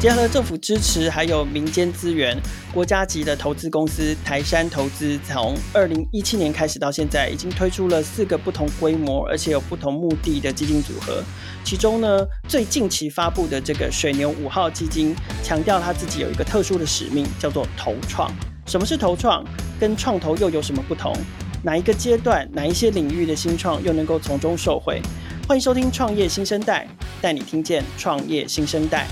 结合政府支持，还有民间资源，国家级的投资公司台山投资，从二零一七年开始到现在，已经推出了四个不同规模，而且有不同目的的基金组合。其中呢，最近期发布的这个水牛五号基金，强调它自己有一个特殊的使命，叫做投创。什么是投创？跟创投又有什么不同？哪一个阶段，哪一些领域的新创又能够从中受惠？欢迎收听《创业新生代》，带你听见创业新生代。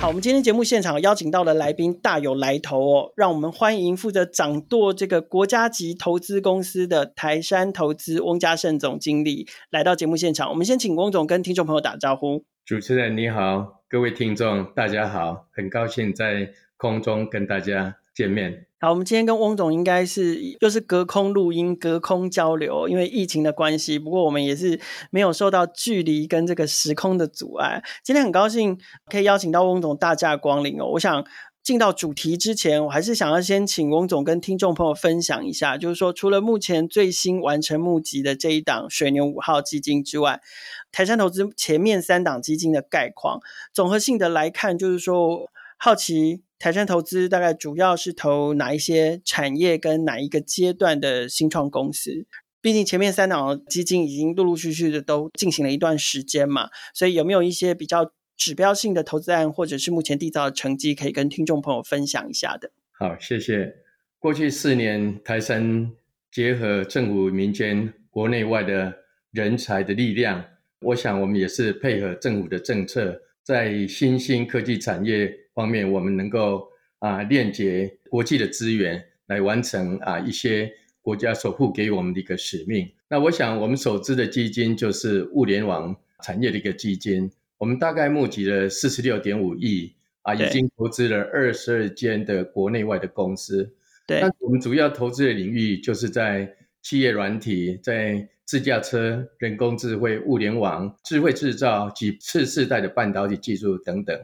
好，我们今天节目现场邀请到的来宾大有来头哦，让我们欢迎负责掌舵这个国家级投资公司的台山投资翁家盛总经理来到节目现场。我们先请翁总跟听众朋友打招呼。主持人你好，各位听众大家好，很高兴在空中跟大家见面。好，我们今天跟翁总应该是又是隔空录音、隔空交流，因为疫情的关系。不过我们也是没有受到距离跟这个时空的阻碍。今天很高兴可以邀请到翁总大驾光临哦。我想进到主题之前，我还是想要先请翁总跟听众朋友分享一下，就是说除了目前最新完成募集的这一档水牛五号基金之外，台山投资前面三档基金的概况，综合性的来看，就是说好奇。台山投资大概主要是投哪一些产业跟哪一个阶段的新创公司？毕竟前面三档基金已经陆陆续续的都进行了一段时间嘛，所以有没有一些比较指标性的投资案，或者是目前缔造的成绩，可以跟听众朋友分享一下的？好，谢谢。过去四年，台山结合政府、民间、国内外的人才的力量，我想我们也是配合政府的政策，在新兴科技产业。方面，我们能够啊链接国际的资源，来完成啊一些国家所赋给我们的一个使命。那我想，我们首支的基金就是物联网产业的一个基金，我们大概募集了四十六点五亿啊，已经投资了二十二间的国内外的公司。对，那我们主要投资的领域就是在企业软体、在自驾车、人工智慧、物联网、智慧制造及次世代的半导体技术等等。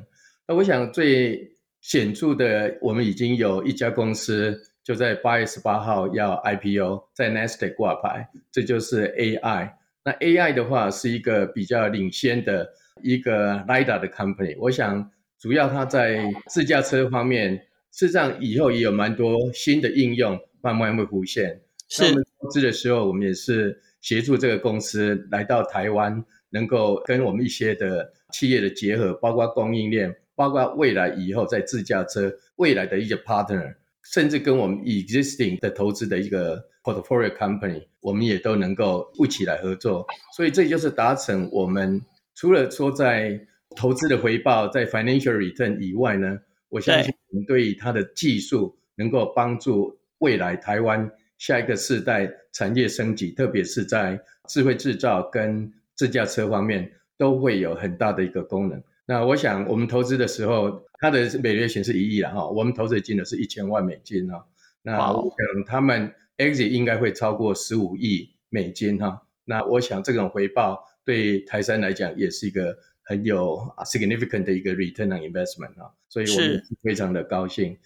那我想最显著的，我们已经有一家公司就在八月十八号要 IPO，在 n a s t a q 挂牌，这就是 AI。那 AI 的话是一个比较领先的一个 LIDA 的 company。我想主要它在自驾车方面，事实上以后也有蛮多新的应用慢慢会浮现。是。投资的时候，我们也是协助这个公司来到台湾，能够跟我们一些的企业的结合，包括供应链。包括未来以后在自驾车未来的一些 partner，甚至跟我们 existing 的投资的一个 portfolio company，我们也都能够一起来合作。所以这就是达成我们除了说在投资的回报，在 financial return 以外呢，我相信我们对于它的技术能够帮助未来台湾下一个世代产业升级，特别是在智慧制造跟自驾车方面都会有很大的一个功能。那我想，我们投资的时候，它的每月险是一亿了哈，我们投资的金额是一千万美金哈。那我想他们 exit 应该会超过十五亿美金哈。那我想这种回报对台山来讲也是一个很有 significant 的一个 return on investment 哈。所以我们非常的高兴。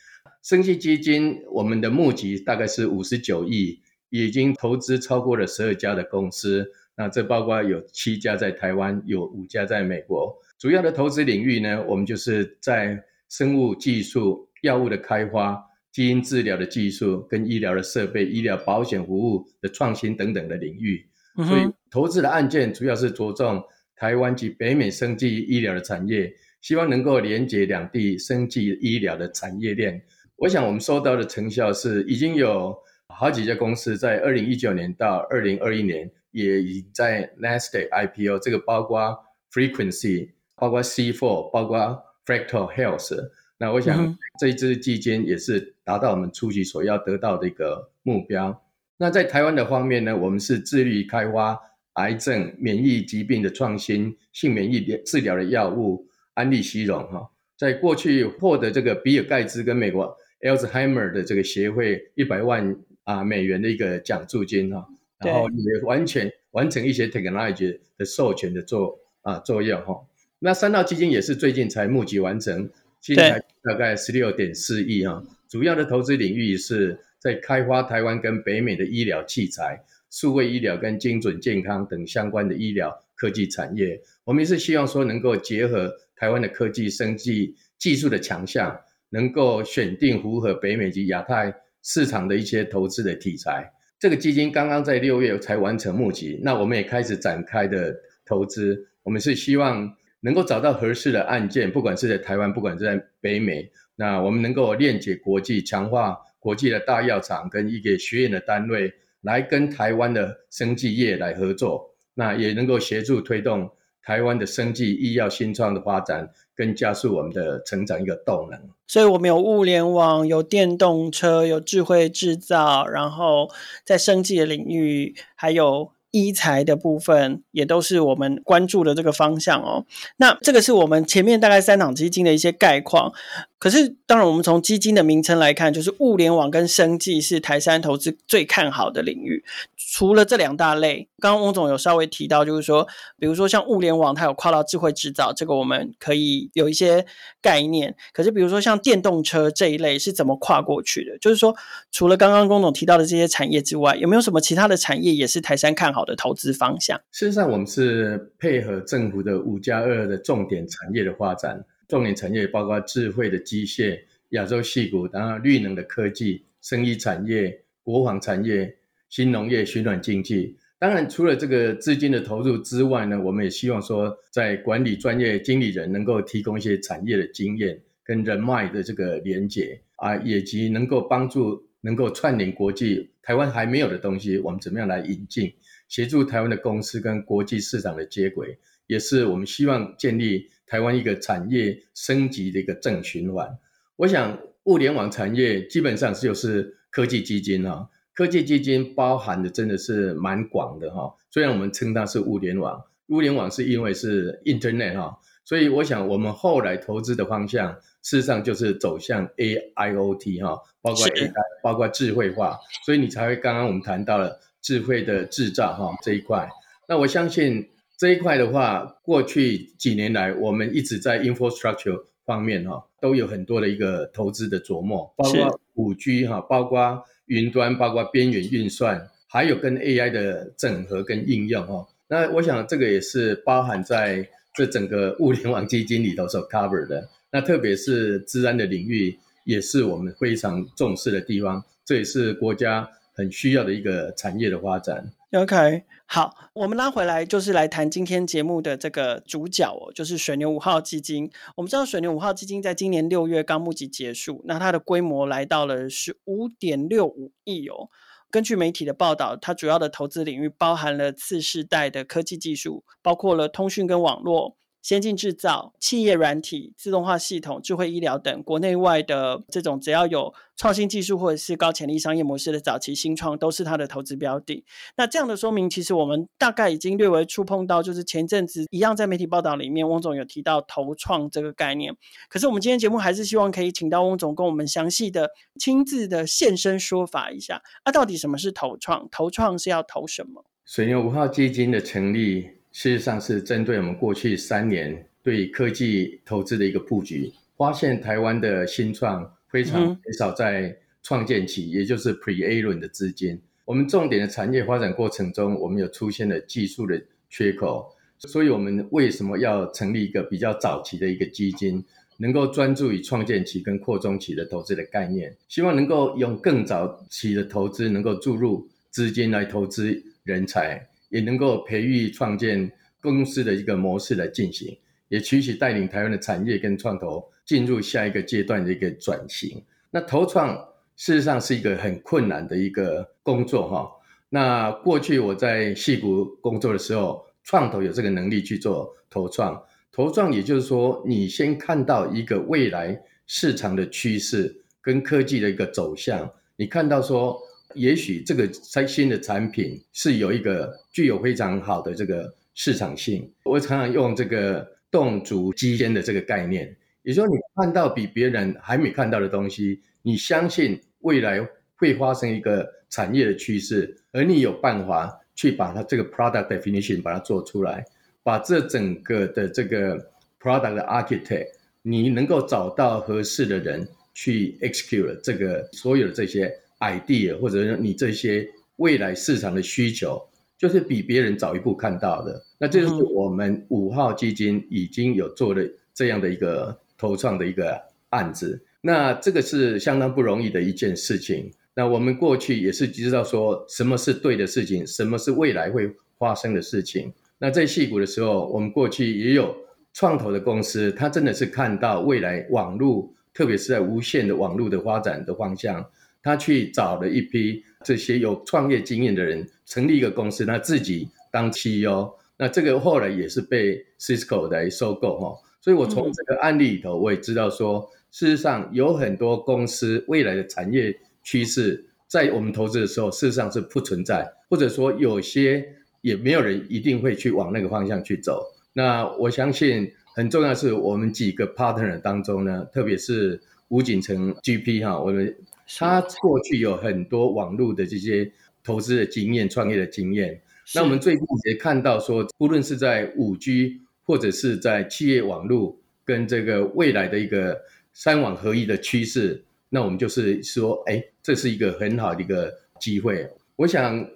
生技基金我们的募集大概是五十九亿，已经投资超过了十二家的公司。那这包括有七家在台湾，有五家在美国。主要的投资领域呢，我们就是在生物技术、药物的开发、基因治疗的技术跟医疗的设备、医疗保险服务的创新等等的领域。所以投资的案件主要是着重台湾及北美生技医疗的产业，希望能够连接两地生技医疗的产业链。我想我们收到的成效是，已经有好几家公司在二零一九年到二零二一年也已经在 Nasdaq IPO，这个包括 Frequency。包括 C4，包括 Fractal Health，那我想这一支基金也是达到我们初期所要得到的一个目标。那在台湾的方面呢，我们是致力开发癌症、免疫疾病的创新、性免疫治疗的药物安利希龙哈，在过去获得这个比尔盖茨跟美国 Alzheimer 的这个协会一百万啊美元的一个奖助金哈，然后也完全完成一些 technology 的授权的作啊作用哈。那三道基金也是最近才募集完成，现在大概十六点四亿哈。主要的投资领域是在开发台湾跟北美的医疗器材、数位医疗跟精准健康等相关的医疗科技产业。我们是希望说能够结合台湾的科技、生技技术的强项，能够选定符合北美及亚太市场的一些投资的题材。这个基金刚刚在六月才完成募集，那我们也开始展开的投资。我们是希望能够找到合适的案件，不管是在台湾，不管是在北美，那我们能够链接国际，强化国际的大药厂跟一个学院的单位，来跟台湾的生技业来合作，那也能够协助推动。台湾的生技医药新创的发展，更加速我们的成长一个动能。所以，我们有物联网，有电动车，有智慧制造，然后在生技的领域，还有。医材的部分也都是我们关注的这个方向哦。那这个是我们前面大概三档基金的一些概况。可是，当然，我们从基金的名称来看，就是物联网跟生技是台山投资最看好的领域。除了这两大类，刚刚翁总有稍微提到，就是说，比如说像物联网，它有跨到智慧制造，这个我们可以有一些概念。可是，比如说像电动车这一类是怎么跨过去的？就是说，除了刚刚翁总提到的这些产业之外，有没有什么其他的产业也是台山看好的投资方向？事实上，我们是配合政府的五加二的重点产业的发展。重点产业包括智慧的机械、亚洲矽谷，然后绿能的科技、生医产业、国防产业、新农业、循环经济。当然，除了这个资金的投入之外呢，我们也希望说，在管理专业经理人能够提供一些产业的经验跟人脉的这个连接啊，以及能够帮助能够串联国际台湾还没有的东西，我们怎么样来引进，协助台湾的公司跟国际市场的接轨，也是我们希望建立。台湾一个产业升级的一个正循环，我想物联网产业基本上就是科技基金哈，科技基金包含的真的是蛮广的哈。虽然我们称它是物联网，物联网是因为是 Internet 哈，所以我想我们后来投资的方向，事实上就是走向 AIoT 哈，包括 AI，包括智慧化，所以你才会刚刚我们谈到了智慧的制造哈这一块。那我相信。这一块的话，过去几年来，我们一直在 infrastructure 方面哈，都有很多的一个投资的琢磨，包括五 G 哈，包括云端，包括边缘运算，还有跟 AI 的整合跟应用哈。那我想这个也是包含在这整个物联网基金里头所 cover 的。那特别是治安的领域，也是我们非常重视的地方，这也是国家很需要的一个产业的发展。OK，好，我们拉回来就是来谈今天节目的这个主角哦，就是水牛五号基金。我们知道水牛五号基金在今年六月刚募集结束，那它的规模来到了十五点六五亿哦。根据媒体的报道，它主要的投资领域包含了次世代的科技技术，包括了通讯跟网络。先进制造、企业软体、自动化系统、智慧医疗等国内外的这种只要有创新技术或者是高潜力商业模式的早期新创，都是它的投资标的。那这样的说明，其实我们大概已经略微触碰到，就是前阵子一样在媒体报道里面，翁总有提到投创这个概念。可是我们今天节目还是希望可以请到翁总跟我们详细的、亲自的现身说法一下，啊，到底什么是投创？投创是要投什么？水牛五号基金的成立。事实上是针对我们过去三年对科技投资的一个布局，发现台湾的新创非常少在创建期，嗯、也就是 Pre-A 轮的资金。我们重点的产业发展过程中，我们有出现了技术的缺口，所以我们为什么要成立一个比较早期的一个基金，能够专注于创建期跟扩充期的投资的概念，希望能够用更早期的投资，能够注入资金来投资人才。也能够培育创建公司的一个模式来进行，也取其带领台湾的产业跟创投进入下一个阶段的一个转型。那投创事实上是一个很困难的一个工作哈。那过去我在戏谷工作的时候，创投有这个能力去做投创。投创也就是说，你先看到一个未来市场的趋势跟科技的一个走向，你看到说。也许这个新的产品是有一个具有非常好的这个市场性。我常常用这个洞足机先的这个概念，也就是说，你看到比别人还没看到的东西，你相信未来会发生一个产业的趋势，而你有办法去把它这个 product definition 把它做出来，把这整个的这个 product 的 architect，你能够找到合适的人去 execute 这个所有的这些。Idea 或者你这些未来市场的需求，就是比别人早一步看到的。那这就是我们五号基金已经有做了这样的一个投创的一个案子。那这个是相当不容易的一件事情。那我们过去也是知道说什么是对的事情，什么是未来会发生的事情。那在矽谷的时候，我们过去也有创投的公司，他真的是看到未来网络，特别是在无线的网络的发展的方向，他去找了一批这些有创业经验的人，成立一个公司，他自己当 CEO。那这个后来也是被 Cisco 来收购哈。所以我从这个案例里头，我也知道说，事实上有很多公司未来的产业趋势，在我们投资的时候，事实上是不存在，或者说有些。也没有人一定会去往那个方向去走。那我相信很重要是，我们几个 partner 当中呢，特别是吴锦成 GP 哈，我们他过去有很多网络的这些投资的经验、创业的经验。那我们最近也看到说，不论是在五 G 或者是在企业网络跟这个未来的一个三网合一的趋势，那我们就是说，哎，这是一个很好的一个机会。我想。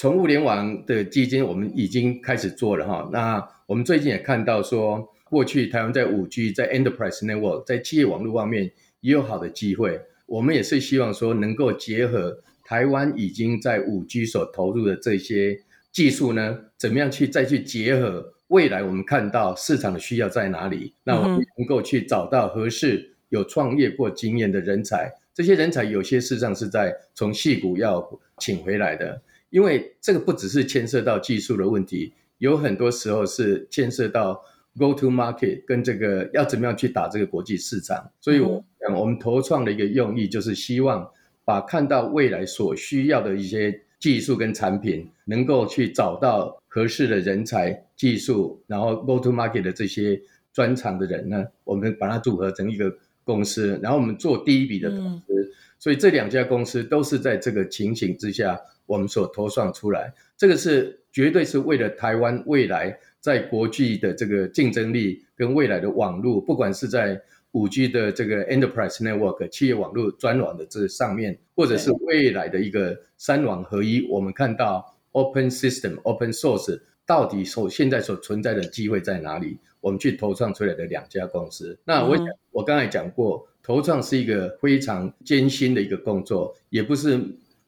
从物联网的基金，我们已经开始做了哈。那我们最近也看到说，过去台湾在五 G、在 Enterprise Network、在企业网络方面也有好的机会。我们也是希望说，能够结合台湾已经在五 G 所投入的这些技术呢，怎么样去再去结合未来我们看到市场的需要在哪里？那我们能够去找到合适有创业过经验的人才。这些人才有些事实上是在从戏谷要请回来的。因为这个不只是牵涉到技术的问题，有很多时候是牵涉到 go to market 跟这个要怎么样去打这个国际市场。所以，我我们投创的一个用意就是希望把看到未来所需要的一些技术跟产品，能够去找到合适的人才、技术，然后 go to market 的这些专长的人呢，我们把它组合成一个公司，然后我们做第一笔的投资。所以这两家公司都是在这个情形之下。我们所投创出来，这个是绝对是为了台湾未来在国际的这个竞争力跟未来的网络，不管是在五 G 的这个 Enterprise Network 企业网络专网的这上面，或者是未来的一个三网合一，我们看到 Open System、Open Source 到底所现在所存在的机会在哪里？我们去投创出来的两家公司。那我讲，我刚才讲过，投创是一个非常艰辛的一个工作，也不是。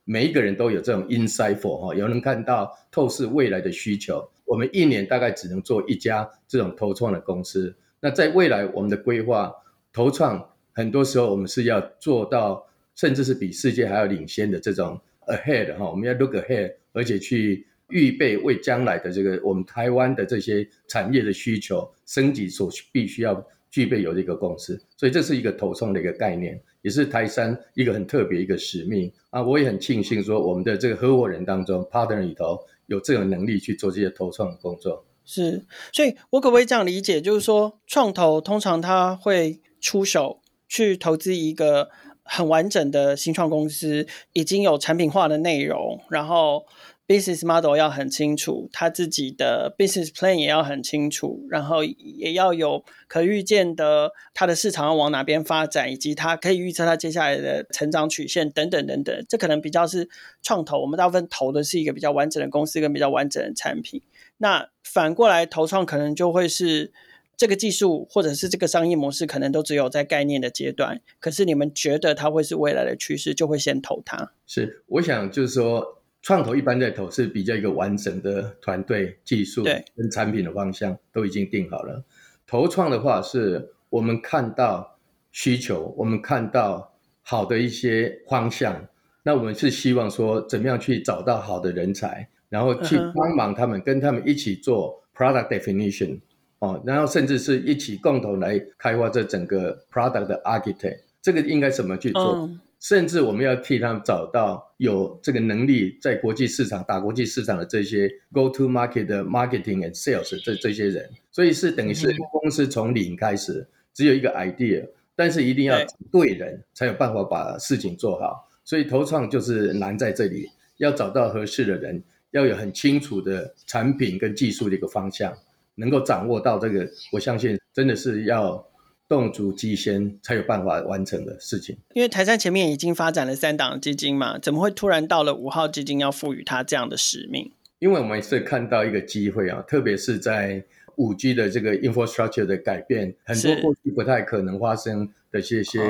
每一个人都有这种 insightful 哈，有人看到透视未来的需求。我们一年大概只能做一家这种投创的公司。那在未来，我们的规划投创很多时候我们是要做到，甚至是比世界还要领先的这种 ahead 哈，我们要 look ahead，而且去预备为将来的这个我们台湾的这些产业的需求升级所必须要具备有的一个公司。所以这是一个投创的一个概念。也是台山一个很特别一个使命啊！我也很庆幸说，我们的这个合伙人当中，partner 里头有这种能力去做这些投创的工作。是，所以我可不可以这样理解，就是说，创投通常他会出手去投资一个很完整的新创公司，已经有产品化的内容，然后。Business model 要很清楚，他自己的 business plan 也要很清楚，然后也要有可预见的他的市场要往哪边发展，以及他可以预测他接下来的成长曲线等等等等。这可能比较是创投，我们大部分投的是一个比较完整的公司跟比较完整的产品。那反过来投创可能就会是这个技术或者是这个商业模式，可能都只有在概念的阶段。可是你们觉得它会是未来的趋势，就会先投它。是，我想就是说。创投一般在投是比较一个完整的团队、技术跟产品的方向都已经定好了。投创的话，是我们看到需求，我们看到好的一些方向，那我们是希望说，怎么样去找到好的人才，然后去帮忙他们，跟他们一起做 product definition 哦，然后甚至是一起共同来开发这整个 product 的 architect，这个应该怎么去做？甚至我们要替他们找到有这个能力在国际市场打国际市场的这些 go to market 的 marketing and sales 这这些人，所以是等于是公司从零开始，只有一个 idea，但是一定要对人才有办法把事情做好。所以投创就是难在这里，要找到合适的人，要有很清楚的产品跟技术的一个方向，能够掌握到这个，我相信真的是要。动足机先才有办法完成的事情。因为台山前面已经发展了三档基金嘛，怎么会突然到了五号基金要赋予它这样的使命？因为我们是看到一个机会啊，特别是在五 G 的这个 infrastructure 的改变，很多过去不太可能发生的这些，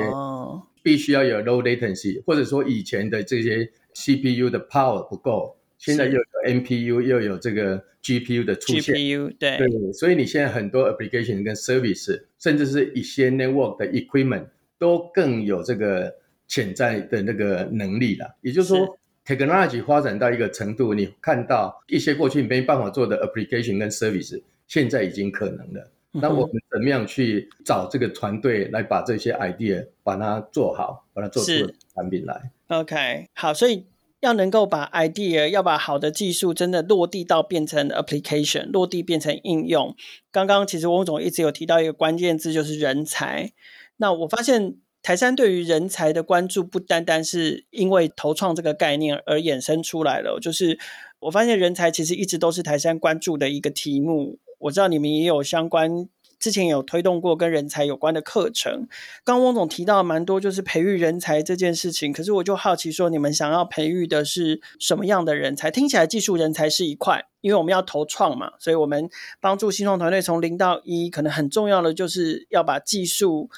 必须要有 low latency，或者说以前的这些 CPU 的 power 不够，现在又有 NPU 又有这个 GPU 的出现，GPU 对对，所以你现在很多 application 跟 service，甚至是一些 network 的 equipment 都更有这个潜在的那个能力了，也就是说。Technology 发展到一个程度，你看到一些过去没办法做的 application 跟 service，现在已经可能了。那我们怎么样去找这个团队来把这些 idea 把它做好，把它做出产品来？OK，好，所以要能够把 idea，要把好的技术真的落地到变成 application，落地变成应用。刚刚其实翁总一直有提到一个关键字，就是人才。那我发现。台山对于人才的关注，不单单是因为投创这个概念而衍生出来了。就是我发现人才其实一直都是台山关注的一个题目。我知道你们也有相关，之前有推动过跟人才有关的课程。刚汪总提到蛮多，就是培育人才这件事情。可是我就好奇说，你们想要培育的是什么样的人才？听起来技术人才是一块，因为我们要投创嘛，所以我们帮助新创团队从零到一，可能很重要的就是要把技术。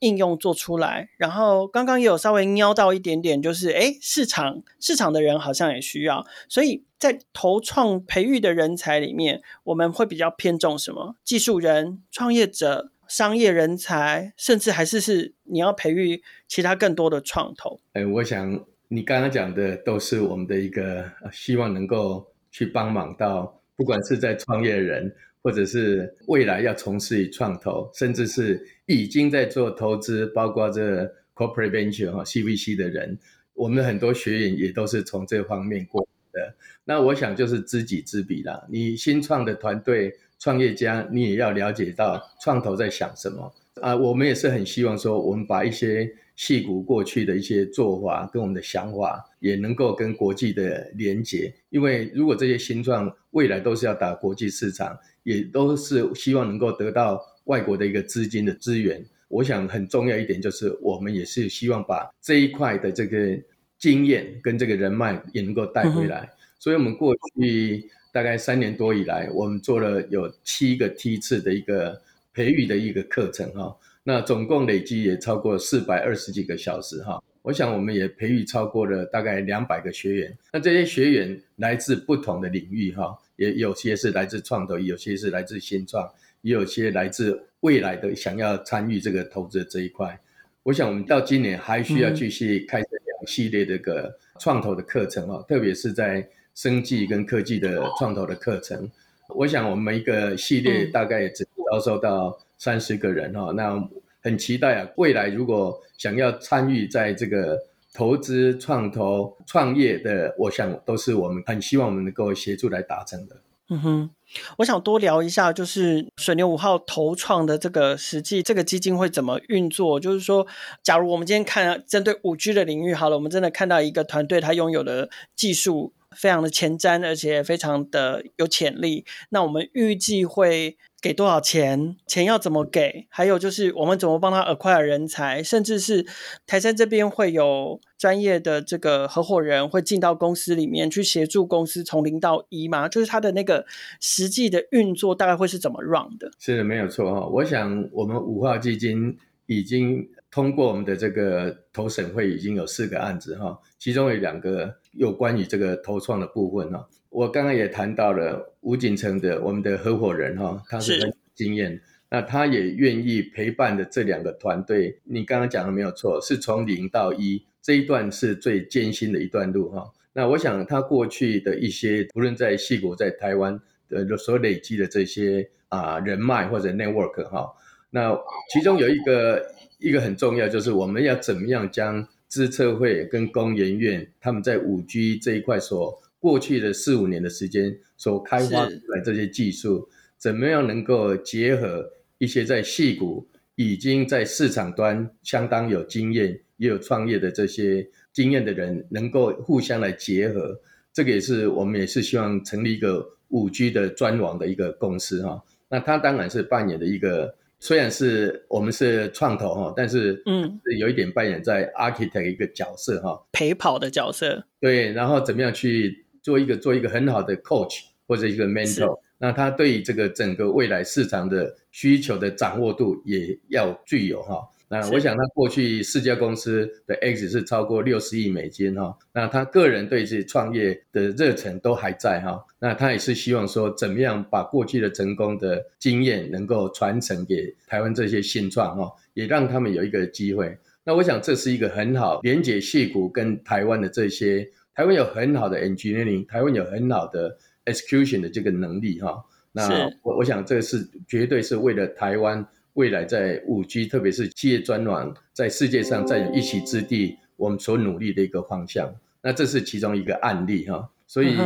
应用做出来，然后刚刚也有稍微瞄到一点点，就是诶，市场市场的人好像也需要，所以在投创培育的人才里面，我们会比较偏重什么？技术人、创业者、商业人才，甚至还是是你要培育其他更多的创投。哎，我想你刚刚讲的都是我们的一个希望能够去帮忙到，不管是在创业人。或者是未来要从事于创投，甚至是已经在做投资，包括这 corporate venture 哈 CVC 的人，我们很多学员也都是从这方面过来的。那我想就是知己知彼啦。你新创的团队创业家，你也要了解到创投在想什么啊。我们也是很希望说，我们把一些矽谷过去的一些做法跟我们的想法，也能够跟国际的连接。因为如果这些新创未来都是要打国际市场。也都是希望能够得到外国的一个资金的资源。我想很重要一点就是，我们也是希望把这一块的这个经验跟这个人脉也能够带回来。嗯、所以，我们过去大概三年多以来，我们做了有七个梯次的一个培育的一个课程哈。那总共累计也超过四百二十几个小时哈。我想我们也培育超过了大概两百个学员。那这些学员来自不同的领域哈。也有些是来自创投，有些是来自新创，也有些来自未来的想要参与这个投资的这一块。我想我们到今年还需要继续开设两系列这个创投的课程哦，特别是在生技跟科技的创投的课程。我想我们一个系列大概也只招收到三十个人哈，那很期待啊，未来如果想要参与在这个。投资、创投、创业的，我想都是我们很希望我们能够协助来达成的。嗯哼，我想多聊一下，就是水牛五号投创的这个实际这个基金会怎么运作。就是说，假如我们今天看针对五 G 的领域，好了，我们真的看到一个团队，他拥有的技术非常的前瞻，而且非常的有潜力。那我们预计会。给多少钱？钱要怎么给？还有就是我们怎么帮他 acquire 人才，甚至是台山这边会有专业的这个合伙人会进到公司里面去协助公司从零到一吗？就是他的那个实际的运作大概会是怎么 run 的？是的，没有错哈。我想我们五号基金已经通过我们的这个投审会，已经有四个案子哈，其中有两个有关于这个投创的部分哈。我刚刚也谈到了吴景成的我们的合伙人哈，他是很有经验，那他也愿意陪伴的这两个团队。你刚刚讲的没有错，是从零到一这一段是最艰辛的一段路哈。那我想他过去的一些，无论在戏谷、在台湾的所累积的这些啊人脉或者 network 哈，那其中有一个一个很重要，就是我们要怎么样将资策会跟工研院他们在五 G 这一块所过去的四五年的时间所开发出来这些技术，怎么样能够结合一些在戏谷已经在市场端相当有经验也有创业的这些经验的人，能够互相来结合，这个也是我们也是希望成立一个五 G 的专网的一个公司哈。那它当然是扮演的一个，虽然是我们是创投哈，但是嗯，有一点扮演在 architect 一个角色哈，陪跑的角色。对，然后怎么样去？做一个做一个很好的 coach 或者一个 mentor，那他对于这个整个未来市场的需求的掌握度也要具有哈。那我想他过去四家公司的 X 是超过六十亿美金哈，那他个人对这创业的热忱都还在哈，那他也是希望说怎么样把过去的成功的经验能够传承给台湾这些新创哈，也让他们有一个机会。那我想这是一个很好连接矽谷跟台湾的这些，台湾有很好的 engineering，台湾有很好的 execution 的这个能力哈。那我我想这个是绝对是为了台湾。未来在五 G，特别是企业专网在世界上占有一席之地，我们所努力的一个方向。那这是其中一个案例哈，所以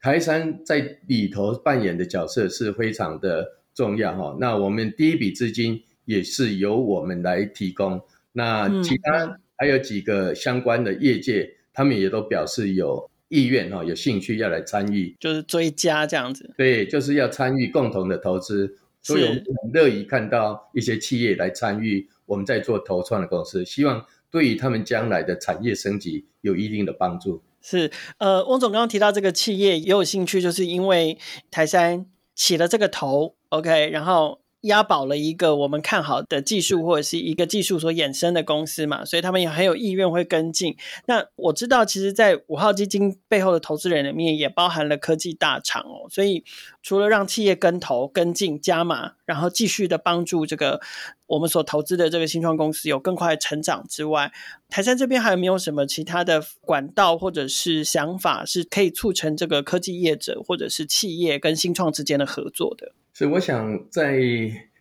台商在里头扮演的角色是非常的重要哈。那我们第一笔资金也是由我们来提供，那其他还有几个相关的业界，他们也都表示有意愿哈，有兴趣要来参与，就是追加这样子。对，就是要参与共同的投资。所以我们很乐意看到一些企业来参与我们在做投创的公司，希望对于他们将来的产业升级有一定的帮助。是，呃，翁总刚刚提到这个企业也有兴趣，就是因为台山起了这个头，OK，然后。押宝了一个我们看好的技术或者是一个技术所衍生的公司嘛，所以他们也很有意愿会跟进。那我知道，其实，在五号基金背后的投资人里面也包含了科技大厂哦。所以，除了让企业跟投、跟进、加码，然后继续的帮助这个我们所投资的这个新创公司有更快的成长之外，台山这边还有没有什么其他的管道或者是想法，是可以促成这个科技业者或者是企业跟新创之间的合作的？所以我想在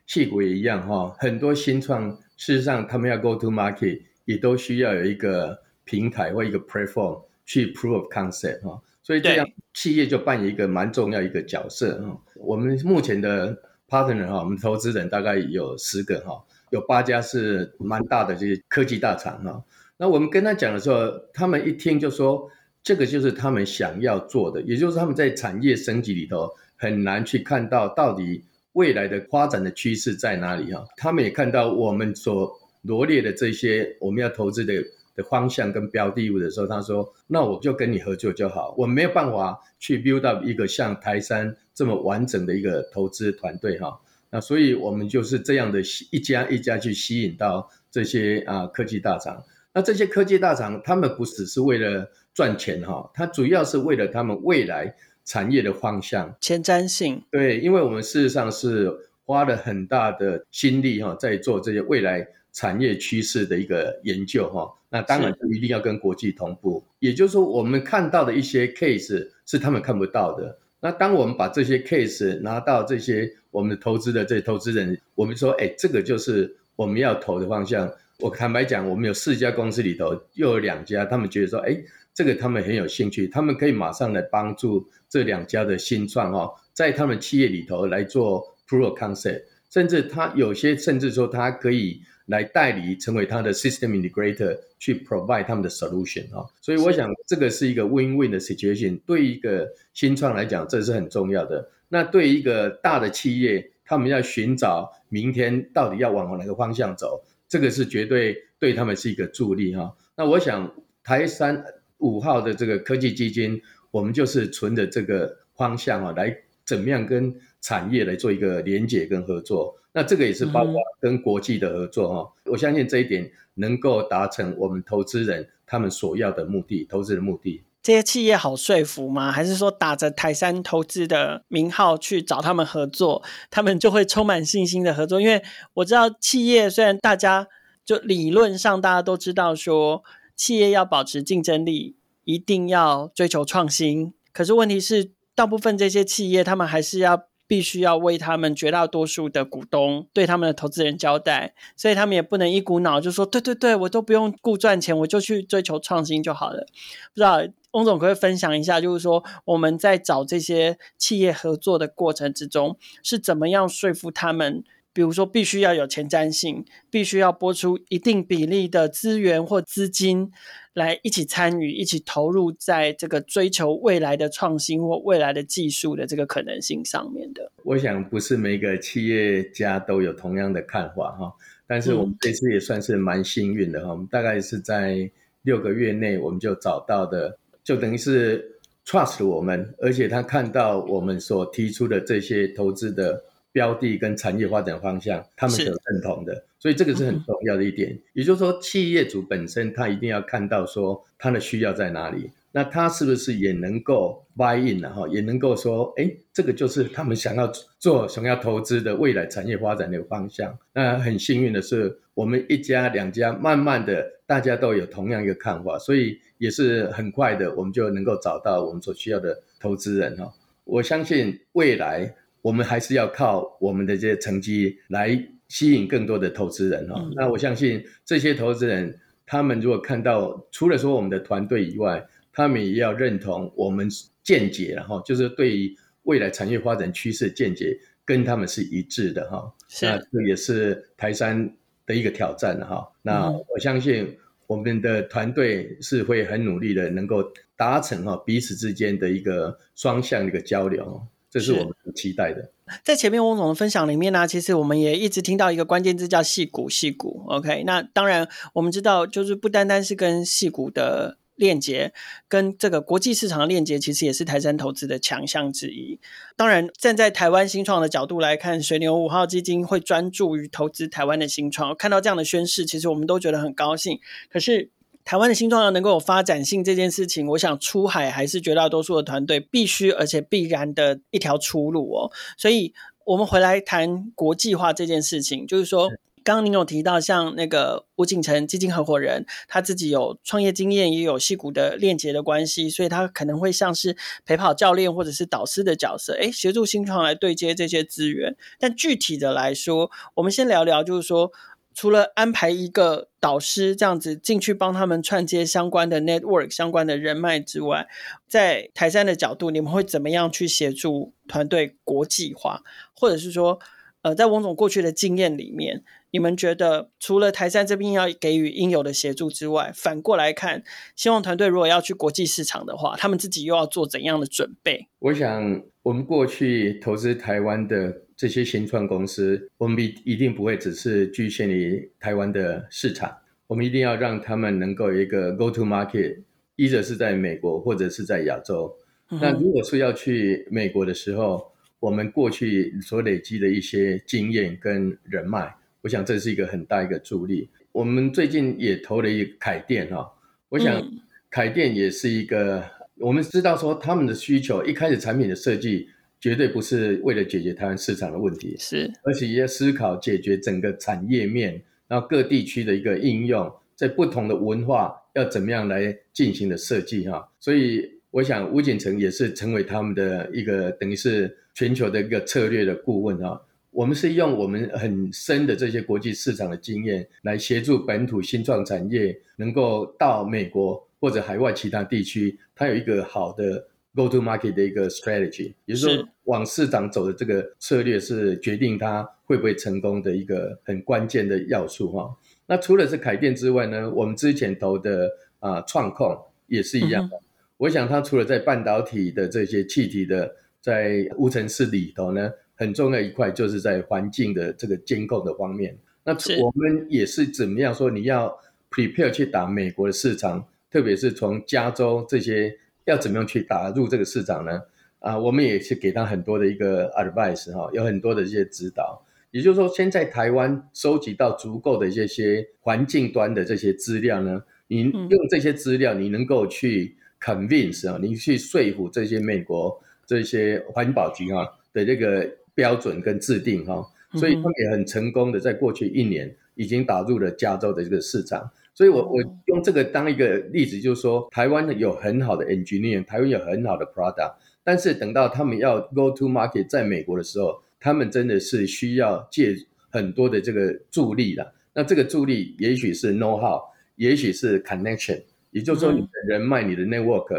戏谷也一样哈，很多新创事实上他们要 go to market 也都需要有一个平台或一个 platform 去 prove of concept 哈，所以这样企业就扮演一个蛮重要一个角色哈。我们目前的 partner 哈，我们投资人大概有十个哈，有八家是蛮大的这些科技大厂哈。那我们跟他讲的时候，他们一听就说这个就是他们想要做的，也就是他们在产业升级里头。很难去看到到底未来的发展的趋势在哪里哈，他们也看到我们所罗列的这些我们要投资的的方向跟标的物的时候，他说：“那我就跟你合作就好，我没有办法去 build up 一个像台山这么完整的一个投资团队哈。”那所以我们就是这样的一家一家去吸引到这些啊科技大厂。那这些科技大厂他们不只是为了赚钱哈，他主要是为了他们未来。产业的方向，前瞻性。对，因为我们事实上是花了很大的心力哈，在做这些未来产业趋势的一个研究哈。那当然一定要跟国际同步，也就是说，我们看到的一些 case 是他们看不到的。那当我们把这些 case 拿到这些我们投资的这些投资人，我们说，哎，这个就是我们要投的方向。我坦白讲，我们有四家公司里头，又有两家，他们觉得说，哎。这个他们很有兴趣，他们可以马上来帮助这两家的新创哦，在他们企业里头来做 pro concept，甚至他有些甚至说他可以来代理成为他的 system integrator 去 provide 他们的 solution 哦，所以我想这个是一个 win-win 的 situation，对一个新创来讲这是很重要的。那对一个大的企业，他们要寻找明天到底要往哪个方向走，这个是绝对对他们是一个助力哈。那我想台山。五号的这个科技基金，我们就是存着这个方向啊，来怎么样跟产业来做一个连接跟合作。那这个也是包括跟国际的合作哈。我相信这一点能够达成我们投资人他们所要的目的，投资的目的。这些企业好说服吗？还是说打着台山投资的名号去找他们合作，他们就会充满信心的合作？因为我知道企业虽然大家就理论上大家都知道说。企业要保持竞争力，一定要追求创新。可是问题是，大部分这些企业，他们还是要必须要为他们绝大多数的股东、对他们的投资人交代，所以他们也不能一股脑就说：“对对对，我都不用顾赚钱，我就去追求创新就好了。”不知道翁总可以分享一下，就是说我们在找这些企业合作的过程之中，是怎么样说服他们？比如说，必须要有前瞻性，必须要拨出一定比例的资源或资金来一起参与、一起投入在这个追求未来的创新或未来的技术的这个可能性上面的。我想，不是每个企业家都有同样的看法哈。但是我们这次也算是蛮幸运的哈。我们大概是在六个月内，我们就找到的，就等于是 trust 我们，而且他看到我们所提出的这些投资的标的跟产业发展方向，他们是有认同的，所以这个是很重要的一点。嗯、也就是说，企业主本身他一定要看到说他的需要在哪里。那他是不是也能够 buy in 了哈？也能够说，哎，这个就是他们想要做、想要投资的未来产业发展的方向。那很幸运的是，我们一家两家，慢慢的大家都有同样一个看法，所以也是很快的，我们就能够找到我们所需要的投资人哈。我相信未来我们还是要靠我们的这些成绩来吸引更多的投资人哈。那我相信这些投资人，他们如果看到除了说我们的团队以外，他们也要认同我们见解，然后就是对于未来产业发展趋势见解跟他们是一致的哈。是。那这也是台山的一个挑战哈。那我相信我们的团队是会很努力的，能够达成哈彼此之间的一个双向的一个交流，这是我们很期待的。在前面翁总的分享里面呢、啊，其实我们也一直听到一个关键字叫戏股”，戏股。OK，那当然我们知道，就是不单单是跟戏股的。链接跟这个国际市场的链接，其实也是台山投资的强项之一。当然，站在台湾新创的角度来看，水牛五号基金会专注于投资台湾的新创。看到这样的宣示，其实我们都觉得很高兴。可是，台湾的新创要能够有发展性这件事情，我想出海还是绝大多数的团队必须而且必然的一条出路哦。所以，我们回来谈国际化这件事情，就是说。刚刚您有提到，像那个吴景成基金合伙人，他自己有创业经验，也有戏骨的链接的关系，所以他可能会像是陪跑教练或者是导师的角色，诶，协助新创来对接这些资源。但具体的来说，我们先聊聊，就是说，除了安排一个导师这样子进去帮他们串接相关的 network、相关的人脉之外，在台山的角度，你们会怎么样去协助团队国际化，或者是说，呃，在王总过去的经验里面？你们觉得，除了台山这边要给予应有的协助之外，反过来看，希望团队如果要去国际市场的话，他们自己又要做怎样的准备？我想，我们过去投资台湾的这些新创公司，我们一一定不会只是局限于台湾的市场，我们一定要让他们能够有一个 go to market，一者是在美国，或者是在亚洲。嗯、那如果是要去美国的时候，我们过去所累积的一些经验跟人脉。我想这是一个很大一个助力。我们最近也投了一个凯电哈，我想凯电也是一个，嗯、我们知道说他们的需求一开始产品的设计绝对不是为了解决台湾市场的问题，是，而且也要思考解决整个产业面，然后各地区的一个应用，在不同的文化要怎么样来进行的设计哈。所以我想吴景成也是成为他们的一个等于是全球的一个策略的顾问哈。我们是用我们很深的这些国际市场的经验，来协助本土新创产业能够到美国或者海外其他地区，它有一个好的 go to market 的一个 strategy，也就是说往市场走的这个策略是决定它会不会成功的一个很关键的要素哈。那除了是凯电之外呢，我们之前投的啊创控也是一样的。我想它除了在半导体的这些气体的在无尘室里头呢。很重要一块就是在环境的这个监控的方面，那我们也是怎么样说？你要 prepare 去打美国的市场，特别是从加州这些要怎么样去打入这个市场呢？啊，我们也是给他很多的一个 advice 哈，有很多的一些指导。也就是说，先在台湾收集到足够的这些环境端的这些资料呢，你用这些资料，你能够去 convince 啊，你去说服这些美国这些环保局啊的这个。标准跟制定哈，所以他们也很成功的在过去一年已经打入了加州的这个市场。所以我我用这个当一个例子，就是说台湾有很好的 engineer，台湾有很好的 product，但是等到他们要 go to market 在美国的时候，他们真的是需要借很多的这个助力了。那这个助力也许是 know how，也许是 connection，也就是说你的人脉、你的 network，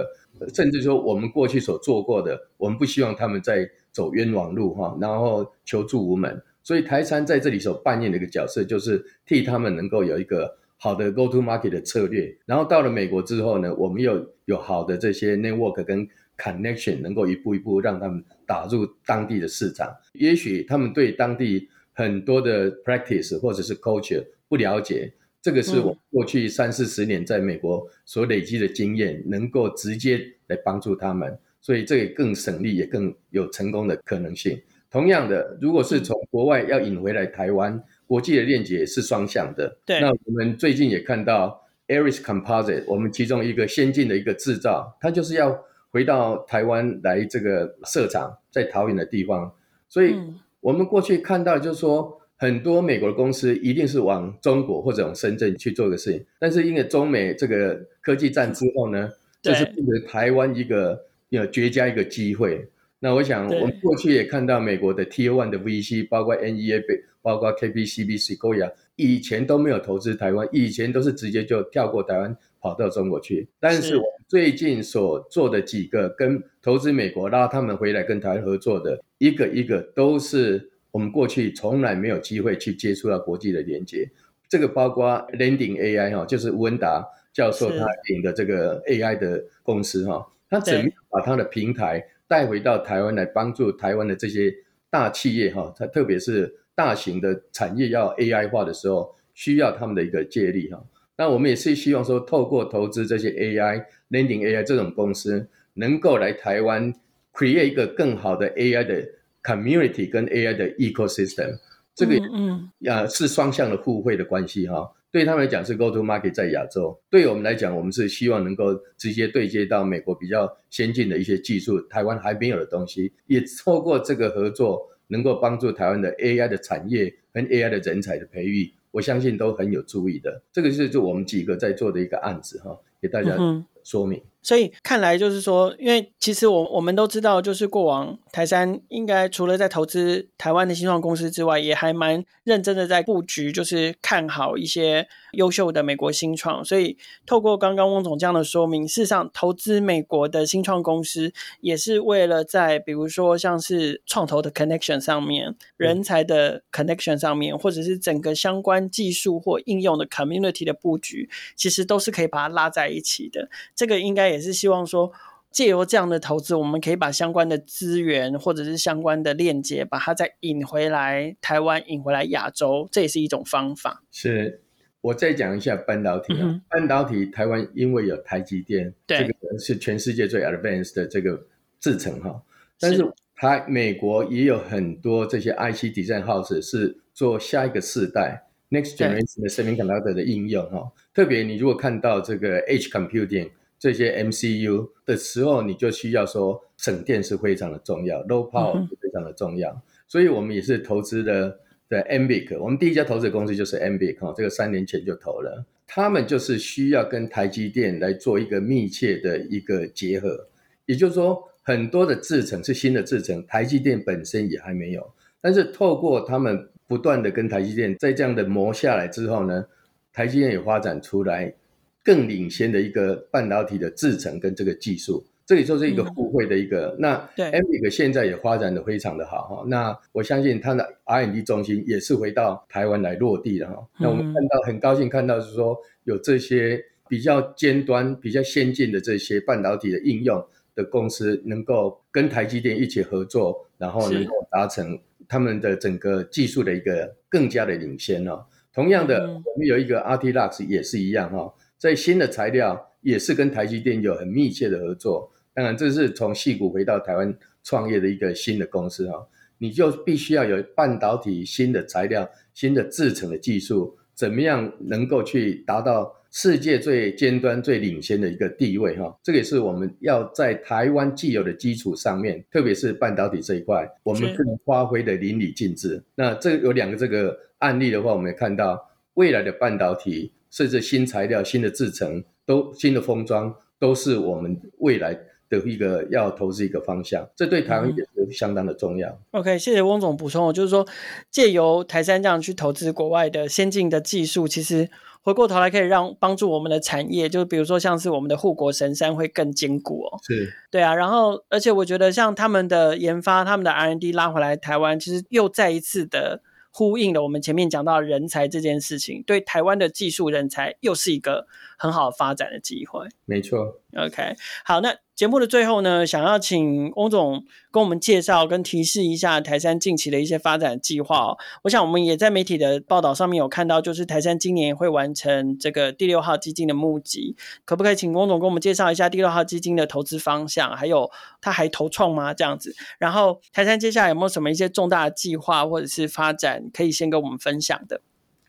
甚至说我们过去所做过的，我们不希望他们在。走冤枉路哈，然后求助无门，所以台商在这里所扮演的一个角色，就是替他们能够有一个好的 go to market 的策略。然后到了美国之后呢，我们又有好的这些 network 跟 connection，能够一步一步让他们打入当地的市场。也许他们对当地很多的 practice 或者是 culture 不了解，这个是我过去三四十年在美国所累积的经验，能够直接来帮助他们，所以这也更省力，也更有成功的可能性。同样的，如果是从国外要引回来台湾，国际的链接是双向的。对，那我们最近也看到 Aries Composite，我们其中一个先进的一个制造，它就是要回到台湾来这个设厂，在桃园的地方。所以我们过去看到就是说。很多美国的公司一定是往中国或者往深圳去做个事情，但是因为中美这个科技战之后呢，这是变成台湾一个有绝佳一个机会。那我想，我们过去也看到美国的 Tier One 的 VC，包括 NEA，包括 KPCB、Sequoia，以前都没有投资台湾，以前都是直接就跳过台湾跑到中国去。但是我们最近所做的几个跟投资美国拉他们回来跟台湾合作的一个一个都是。我们过去从来没有机会去接触到国际的连接，这个包括 Landing AI 哈，就是吴文达教授他领的这个 AI 的公司哈，他怎么把他的平台带回到台湾来帮助台湾的这些大企业哈，他特别是大型的产业要 AI 化的时候，需要他们的一个借力哈。那我们也是希望说，透过投资这些 AI Landing AI 这种公司，能够来台湾 create 一个更好的 AI 的。Community 跟 AI 的 ecosystem，这个嗯呀是双向的互惠的关系哈。对他们来讲是 Go to Market 在亚洲，对我们来讲，我们是希望能够直接对接到美国比较先进的一些技术，台湾还没有的东西，也透过这个合作，能够帮助台湾的 AI 的产业跟 AI 的人才的培育，我相信都很有注意的。这个是就我们几个在做的一个案子哈，给大家说明。所以看来就是说，因为其实我我们都知道，就是过往台山应该除了在投资台湾的新创公司之外，也还蛮认真的在布局，就是看好一些优秀的美国新创。所以透过刚刚翁总这样的说明，事实上投资美国的新创公司，也是为了在比如说像是创投的 connection 上面、人才的 connection 上面，或者是整个相关技术或应用的 community 的布局，其实都是可以把它拉在一起的。这个应该也是希望说，借由这样的投资，我们可以把相关的资源或者是相关的链接，把它再引回来台湾，引回来亚洲，这也是一种方法。是，我再讲一下半导体啊，嗯、半导体台湾因为有台积电，这个是全世界最 advanced 的这个制程哈，但是台美国也有很多这些 IC design house 是做下一个世代 next generation 的 semiconductor 的应用哈，特别你如果看到这个 edge computing。这些 MCU 的时候，你就需要说省电是非常的重要，low power 是非常的重要。嗯、所以我们也是投资的的 Ambiq，我们第一家投资的公司就是 Ambiq 哈，这个三年前就投了。他们就是需要跟台积电来做一个密切的一个结合，也就是说，很多的制程是新的制程，台积电本身也还没有，但是透过他们不断的跟台积电在这样的磨下来之后呢，台积电也发展出来。更领先的一个半导体的制程跟这个技术，这里就是一个互惠的一个。嗯、那 Ambiq 现在也发展的非常的好哈。那我相信它的 R&D 中心也是回到台湾来落地了哈。那我们看到很高兴看到是说有这些比较尖端、比较先进的这些半导体的应用的公司，能够跟台积电一起合作，然后能够达成他们的整个技术的一个更加的领先哦。同样的，我们有一个 Artilux 也是一样哈。在新的材料也是跟台积电有很密切的合作，当然这是从矽谷回到台湾创业的一个新的公司哈，你就必须要有半导体新的材料、新的制程的技术，怎么样能够去达到世界最尖端、最领先的一个地位哈？这个也是我们要在台湾既有的基础上面，特别是半导体这一块，我们更发挥的淋漓尽致。那这有两个这个案例的话，我们也看到未来的半导体。甚至新材料、新的制程、都新的封装，都是我们未来的一个要投资一个方向。这对台湾也是相当的重要。嗯、OK，谢谢翁总补充。就是说，借由台山这样去投资国外的先进的技术，其实回过头来可以让帮助我们的产业，就比如说像是我们的护国神山会更坚固哦。是，对啊。然后，而且我觉得像他们的研发、他们的 R&D 拉回来台湾，其实又再一次的。呼应了我们前面讲到人才这件事情，对台湾的技术人才又是一个很好发展的机会。没错。OK，好，那节目的最后呢，想要请翁总跟我们介绍跟提示一下台山近期的一些发展计划哦。我想我们也在媒体的报道上面有看到，就是台山今年会完成这个第六号基金的募集，可不可以请翁总跟我们介绍一下第六号基金的投资方向，还有他还投创吗？这样子，然后台山接下来有没有什么一些重大的计划或者是发展，可以先跟我们分享的？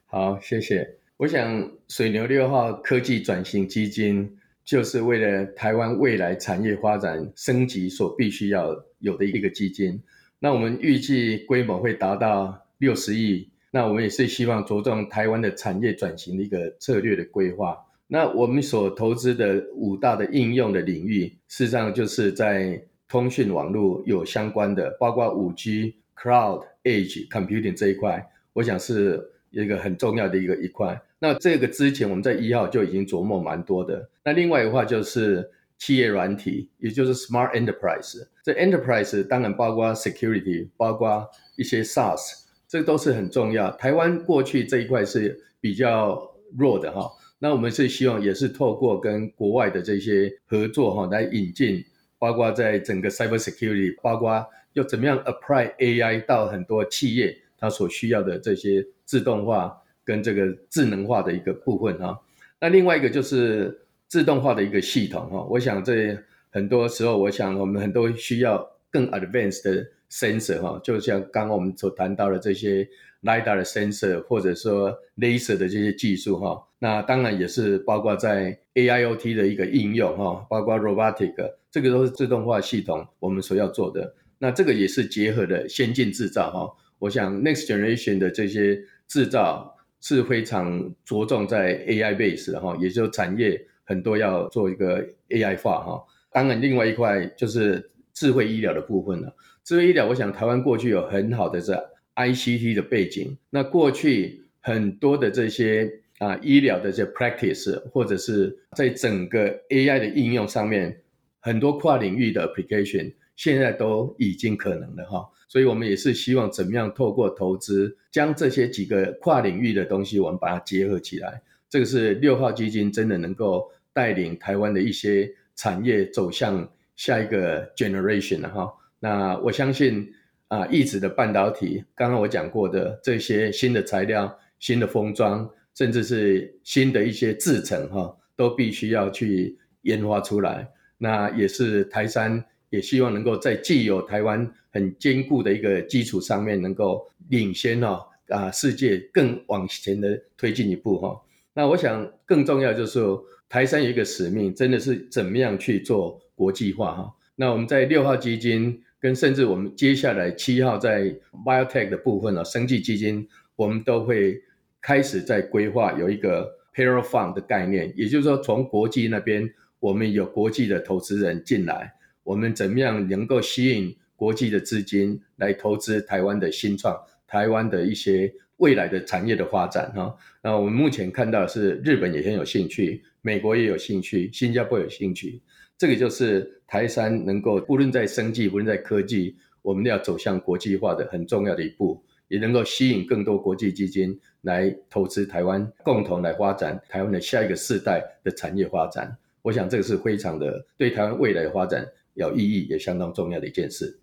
好，谢谢。我想水牛六号科技转型基金。就是为了台湾未来产业发展升级所必须要有的一个基金。那我们预计规模会达到六十亿。那我们也是希望着重台湾的产业转型的一个策略的规划。那我们所投资的五大的应用的领域，事实上就是在通讯网络有相关的，包括五 G、Cloud、Edge Computing 这一块，我想是一个很重要的一个一块。那这个之前我们在一号就已经琢磨蛮多的。那另外一话就是企业软体，也就是 Smart Enterprise。这 Enterprise 当然包括 Security，包括一些 SaaS，这都是很重要。台湾过去这一块是比较弱的哈。那我们是希望也是透过跟国外的这些合作哈，来引进，包括在整个 Cyber Security，包括要怎么样 Apply AI 到很多企业它所需要的这些自动化。跟这个智能化的一个部分哈，那另外一个就是自动化的一个系统哈。我想这很多时候，我想我们很多需要更 advanced 的 sensor 哈，就像刚刚我们所谈到的这些 lidar 的 sensor，或者说 laser 的这些技术哈。那当然也是包括在 AIoT 的一个应用哈，包括 robotic，这个都是自动化系统我们所要做的。那这个也是结合的先进制造哈。我想 next generation 的这些制造。是非常着重在 AI base 的哈，也就是产业很多要做一个 AI 化哈。当然，另外一块就是智慧医疗的部分了。智慧医疗，我想台湾过去有很好的这 ICT 的背景。那过去很多的这些啊医疗的这些 practice，或者是在整个 AI 的应用上面，很多跨领域的 application，现在都已经可能了哈。所以我们也是希望怎么样透过投资，将这些几个跨领域的东西，我们把它结合起来。这个是六号基金真的能够带领台湾的一些产业走向下一个 generation 了哈。那我相信啊，异质的半导体，刚刚我讲过的这些新的材料、新的封装，甚至是新的一些制程哈，都必须要去研发出来。那也是台山也希望能够在既有台湾。很坚固的一个基础上面，能够领先哈啊，世界更往前的推进一步哈。那我想更重要就是说，台杉有一个使命，真的是怎么样去做国际化哈。那我们在六号基金跟甚至我们接下来七号在 Biotech 的部分啊，生技基金，我们都会开始在规划有一个 p a r a l fund 的概念，也就是说从国际那边我们有国际的投资人进来，我们怎么样能够吸引。国际的资金来投资台湾的新创，台湾的一些未来的产业的发展哈。那我们目前看到的是日本也很有兴趣，美国也有兴趣，新加坡有兴趣。这个就是台杉能够无论在生技，无论在科技，我们要走向国际化的很重要的一步，也能够吸引更多国际基金来投资台湾，共同来发展台湾的下一个世代的产业发展。我想这个是非常的对台湾未来的发展有意义，也相当重要的一件事。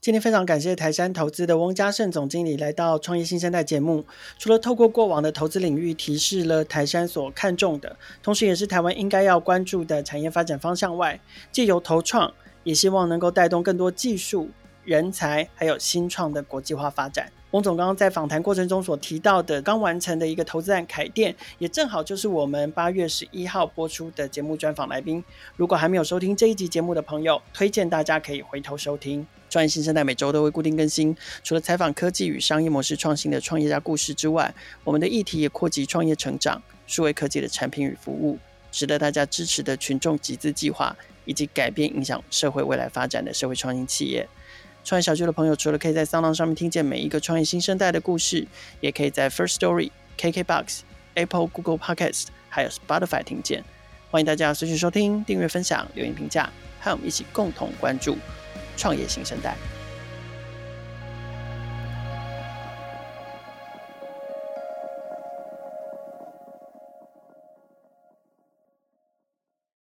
今天非常感谢台山投资的翁家盛总经理来到创业新生代节目。除了透过过往的投资领域提示了台山所看重的，同时也是台湾应该要关注的产业发展方向外，借由投创，也希望能够带动更多技术人才还有新创的国际化发展。翁总刚刚在访谈过程中所提到的刚完成的一个投资案凯电，也正好就是我们八月十一号播出的节目专访来宾。如果还没有收听这一集节目的朋友，推荐大家可以回头收听。创业新生代每周都会固定更新，除了采访科技与商业模式创新的创业家故事之外，我们的议题也扩及创业成长、数位科技的产品与服务，值得大家支持的群众集资计划，以及改变影响社会未来发展的社会创新企业。创业小聚的朋友，除了可以在桑浪上面听见每一个创业新生代的故事，也可以在 First Story、KKBox、Apple、Google Podcast 还有 Spotify 听见。欢迎大家随时收听、订阅、分享、留言、评价，和我们一起共同关注。创业新生代。